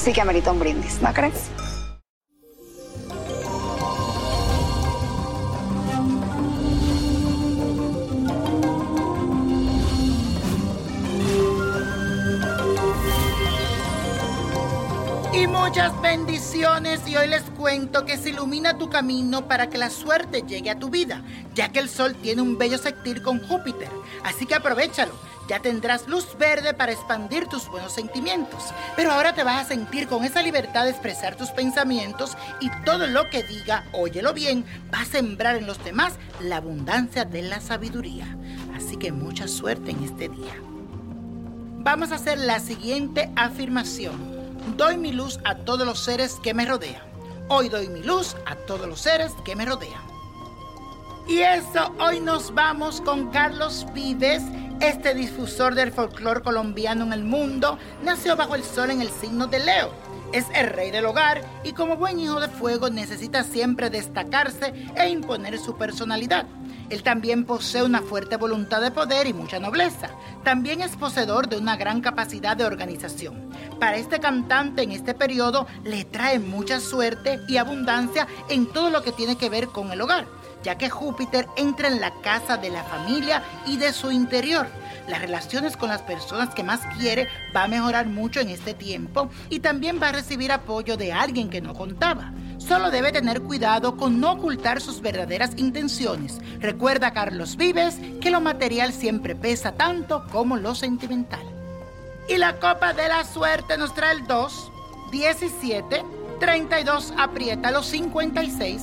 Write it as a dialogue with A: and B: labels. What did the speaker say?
A: sí que amerita un brindis, ¿no crees?
B: Y muchas bendiciones y hoy les cuento que se ilumina tu camino para que la suerte llegue a tu vida, ya que el sol tiene un bello sextil con Júpiter, así que aprovechalo, ya tendrás luz verde para expandir tus buenos sentimientos, pero ahora te vas a sentir con esa libertad de expresar tus pensamientos y todo lo que diga, óyelo bien, va a sembrar en los demás la abundancia de la sabiduría, así que mucha suerte en este día. Vamos a hacer la siguiente afirmación. Doy mi luz a todos los seres que me rodean. Hoy doy mi luz a todos los seres que me rodean. Y eso, hoy nos vamos con Carlos Vives, este difusor del folclore colombiano en el mundo. Nació bajo el sol en el signo de Leo. Es el rey del hogar y como buen hijo de fuego necesita siempre destacarse e imponer su personalidad. Él también posee una fuerte voluntad de poder y mucha nobleza. También es poseedor de una gran capacidad de organización. Para este cantante en este periodo le trae mucha suerte y abundancia en todo lo que tiene que ver con el hogar, ya que Júpiter entra en la casa de la familia y de su interior. Las relaciones con las personas que más quiere va a mejorar mucho en este tiempo y también va a recibir apoyo de alguien que no contaba. Solo debe tener cuidado con no ocultar sus verdaderas intenciones. Recuerda Carlos Vives que lo material siempre pesa tanto como lo sentimental. Y la copa de la suerte nos trae el 2, 17, 32, aprieta los 56,